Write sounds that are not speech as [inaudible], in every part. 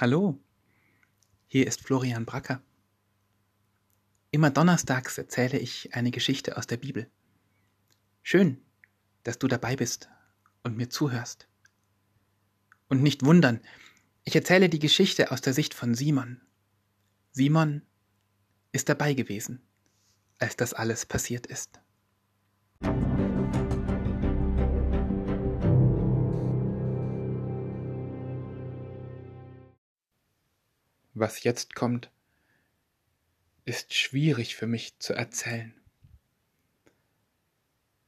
Hallo, hier ist Florian Bracker. Immer donnerstags erzähle ich eine Geschichte aus der Bibel. Schön, dass du dabei bist und mir zuhörst. Und nicht wundern, ich erzähle die Geschichte aus der Sicht von Simon. Simon ist dabei gewesen, als das alles passiert ist. Was jetzt kommt, ist schwierig für mich zu erzählen.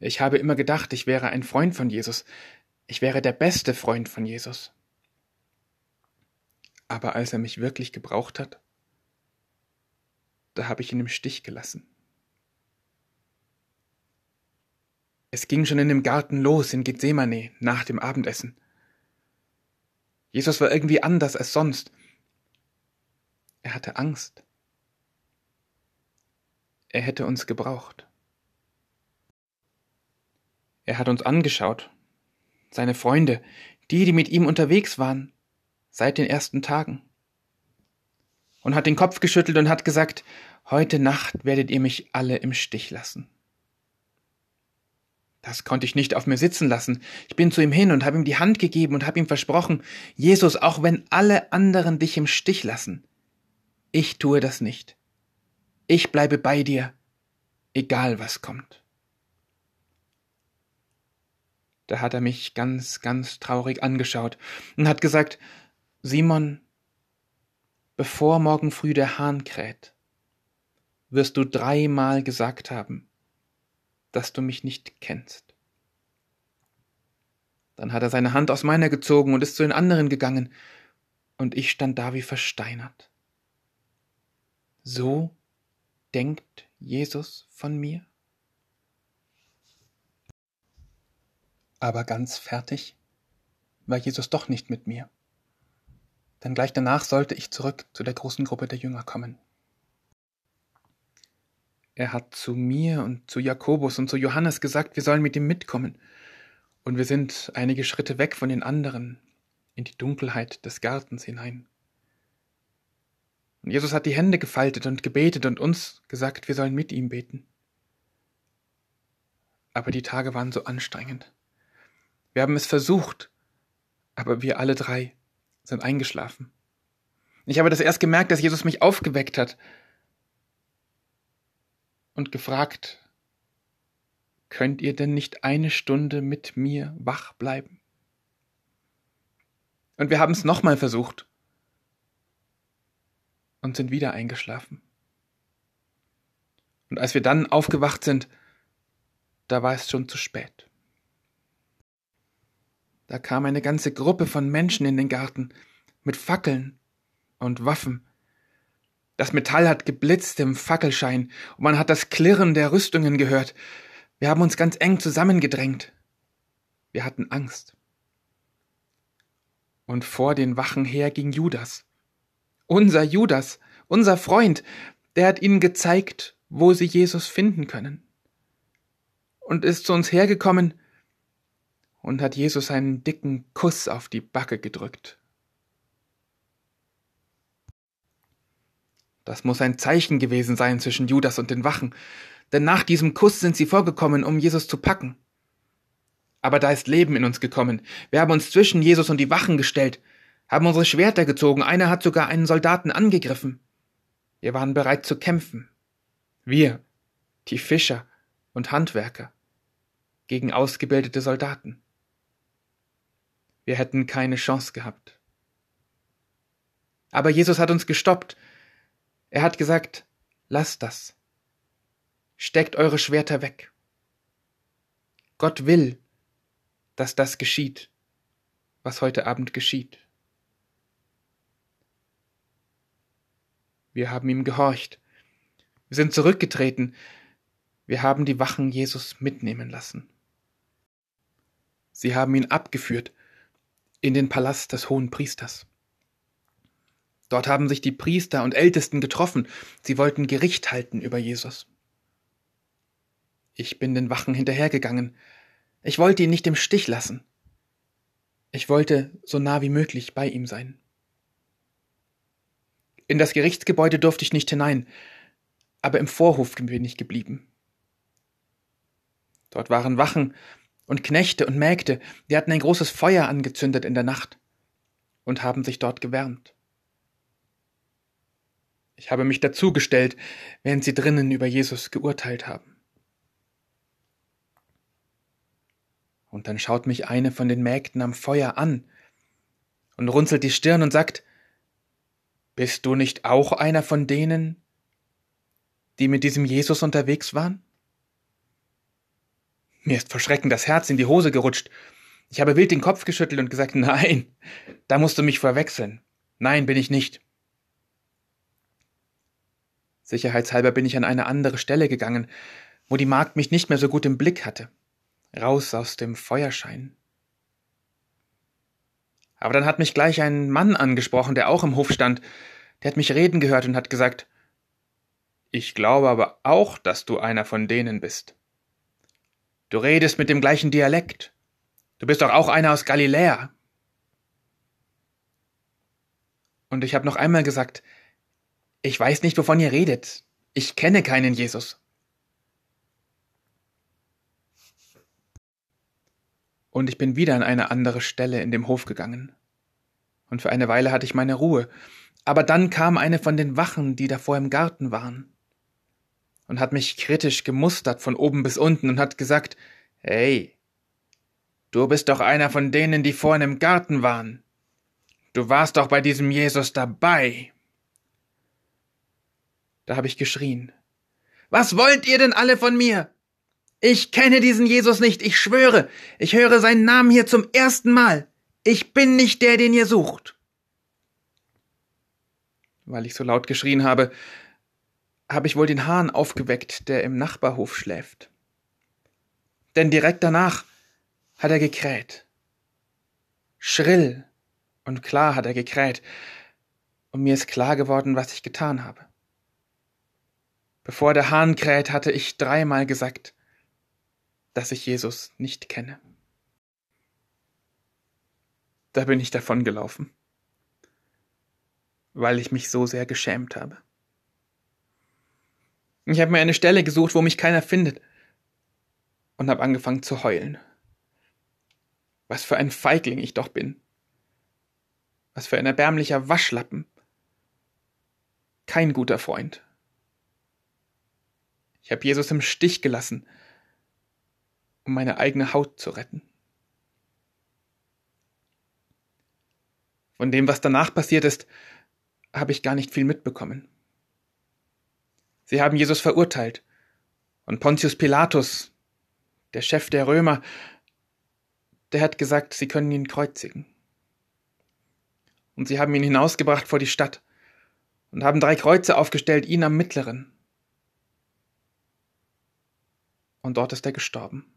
Ich habe immer gedacht, ich wäre ein Freund von Jesus, ich wäre der beste Freund von Jesus. Aber als er mich wirklich gebraucht hat, da habe ich ihn im Stich gelassen. Es ging schon in dem Garten los in Gethsemane nach dem Abendessen. Jesus war irgendwie anders als sonst. Er hatte Angst. Er hätte uns gebraucht. Er hat uns angeschaut, seine Freunde, die, die mit ihm unterwegs waren, seit den ersten Tagen. Und hat den Kopf geschüttelt und hat gesagt, heute Nacht werdet ihr mich alle im Stich lassen. Das konnte ich nicht auf mir sitzen lassen. Ich bin zu ihm hin und habe ihm die Hand gegeben und habe ihm versprochen, Jesus, auch wenn alle anderen dich im Stich lassen, ich tue das nicht. Ich bleibe bei dir, egal was kommt. Da hat er mich ganz, ganz traurig angeschaut und hat gesagt, Simon, bevor morgen früh der Hahn kräht, wirst du dreimal gesagt haben, dass du mich nicht kennst. Dann hat er seine Hand aus meiner gezogen und ist zu den anderen gegangen, und ich stand da wie versteinert. So denkt Jesus von mir? Aber ganz fertig war Jesus doch nicht mit mir. Denn gleich danach sollte ich zurück zu der großen Gruppe der Jünger kommen. Er hat zu mir und zu Jakobus und zu Johannes gesagt, wir sollen mit ihm mitkommen. Und wir sind einige Schritte weg von den anderen in die Dunkelheit des Gartens hinein. Und Jesus hat die Hände gefaltet und gebetet und uns gesagt, wir sollen mit ihm beten. Aber die Tage waren so anstrengend. Wir haben es versucht, aber wir alle drei sind eingeschlafen. Ich habe das erst gemerkt, dass Jesus mich aufgeweckt hat und gefragt, könnt ihr denn nicht eine Stunde mit mir wach bleiben? Und wir haben es nochmal versucht und sind wieder eingeschlafen. Und als wir dann aufgewacht sind, da war es schon zu spät. Da kam eine ganze Gruppe von Menschen in den Garten mit Fackeln und Waffen. Das Metall hat geblitzt im Fackelschein und man hat das Klirren der Rüstungen gehört. Wir haben uns ganz eng zusammengedrängt. Wir hatten Angst. Und vor den Wachen her ging Judas. Unser Judas, unser Freund, der hat ihnen gezeigt, wo sie Jesus finden können. Und ist zu uns hergekommen und hat Jesus einen dicken Kuss auf die Backe gedrückt. Das muss ein Zeichen gewesen sein zwischen Judas und den Wachen, denn nach diesem Kuss sind sie vorgekommen, um Jesus zu packen. Aber da ist Leben in uns gekommen. Wir haben uns zwischen Jesus und die Wachen gestellt haben unsere Schwerter gezogen, einer hat sogar einen Soldaten angegriffen. Wir waren bereit zu kämpfen. Wir, die Fischer und Handwerker, gegen ausgebildete Soldaten. Wir hätten keine Chance gehabt. Aber Jesus hat uns gestoppt. Er hat gesagt, lasst das. Steckt eure Schwerter weg. Gott will, dass das geschieht, was heute Abend geschieht. Wir haben ihm gehorcht. Wir sind zurückgetreten. Wir haben die Wachen Jesus mitnehmen lassen. Sie haben ihn abgeführt in den Palast des hohen Priesters. Dort haben sich die Priester und Ältesten getroffen. Sie wollten Gericht halten über Jesus. Ich bin den Wachen hinterhergegangen. Ich wollte ihn nicht im Stich lassen. Ich wollte so nah wie möglich bei ihm sein. In das Gerichtsgebäude durfte ich nicht hinein, aber im Vorhof bin ich geblieben. Dort waren Wachen und Knechte und Mägde, die hatten ein großes Feuer angezündet in der Nacht und haben sich dort gewärmt. Ich habe mich dazugestellt, während sie drinnen über Jesus geurteilt haben. Und dann schaut mich eine von den Mägden am Feuer an und runzelt die Stirn und sagt, Bist du nicht auch einer von denen, die mit diesem Jesus unterwegs waren? Mir ist vor Schrecken das Herz in die Hose gerutscht. Ich habe wild den Kopf geschüttelt und gesagt, [laughs] nein, da musst du mich verwechseln. Nein, bin ich nicht. Sicherheitshalber bin ich an eine andere Stelle gegangen, wo die Magd mich nicht mehr so gut im Blick hatte. Raus aus dem Feuerschein. Aber dann hat mich gleich ein Mann angesprochen, der auch im Hof stand. Der hat mich reden gehört und hat gesagt, ich glaube aber auch, dass du einer von denen bist. Du redest mit dem gleichen Dialekt. Du bist doch auch einer aus Galiläa. Und ich habe noch einmal gesagt, ich weiß nicht, wovon ihr redet. Ich kenne keinen Jesus. Und ich bin wieder an eine andere Stelle in dem Hof gegangen. Und für eine Weile hatte ich meine Ruhe. Aber dann kam eine von den Wachen, die davor im Garten waren und hat mich kritisch gemustert von oben bis unten und hat gesagt, Hey, du bist doch einer von denen, die vorhin im Garten waren. Du warst doch bei diesem Jesus dabei. Da habe ich geschrien. Was wollt ihr denn alle von mir? Ich kenne diesen Jesus nicht, ich schwöre, ich höre seinen Namen hier zum ersten Mal. Ich bin nicht der, den ihr sucht. Weil ich so laut geschrien habe, habe ich wohl den Hahn aufgeweckt, der im Nachbarhof schläft. Denn direkt danach hat er gekräht. Schrill und klar hat er gekräht, und mir ist klar geworden, was ich getan habe. Bevor der Hahn kräht, hatte ich dreimal gesagt, dass ich Jesus nicht kenne. Da bin ich davongelaufen, weil ich mich so sehr geschämt habe. Ich habe mir eine Stelle gesucht, wo mich keiner findet. Und habe angefangen zu heulen. Was für ein Feigling ich doch bin. Was für ein erbärmlicher Waschlappen. Kein guter Freund. Ich habe Jesus im Stich gelassen, um meine eigene Haut zu retten. Von dem, was danach passiert ist, habe ich gar nicht viel mitbekommen. Sie haben Jesus verurteilt. Und Pontius Pilatus, der Chef der Römer, der hat gesagt, sie können ihn kreuzigen. Und sie haben ihn hinausgebracht vor die Stadt und haben drei Kreuze aufgestellt, ihn am mittleren. Und dort ist er gestorben.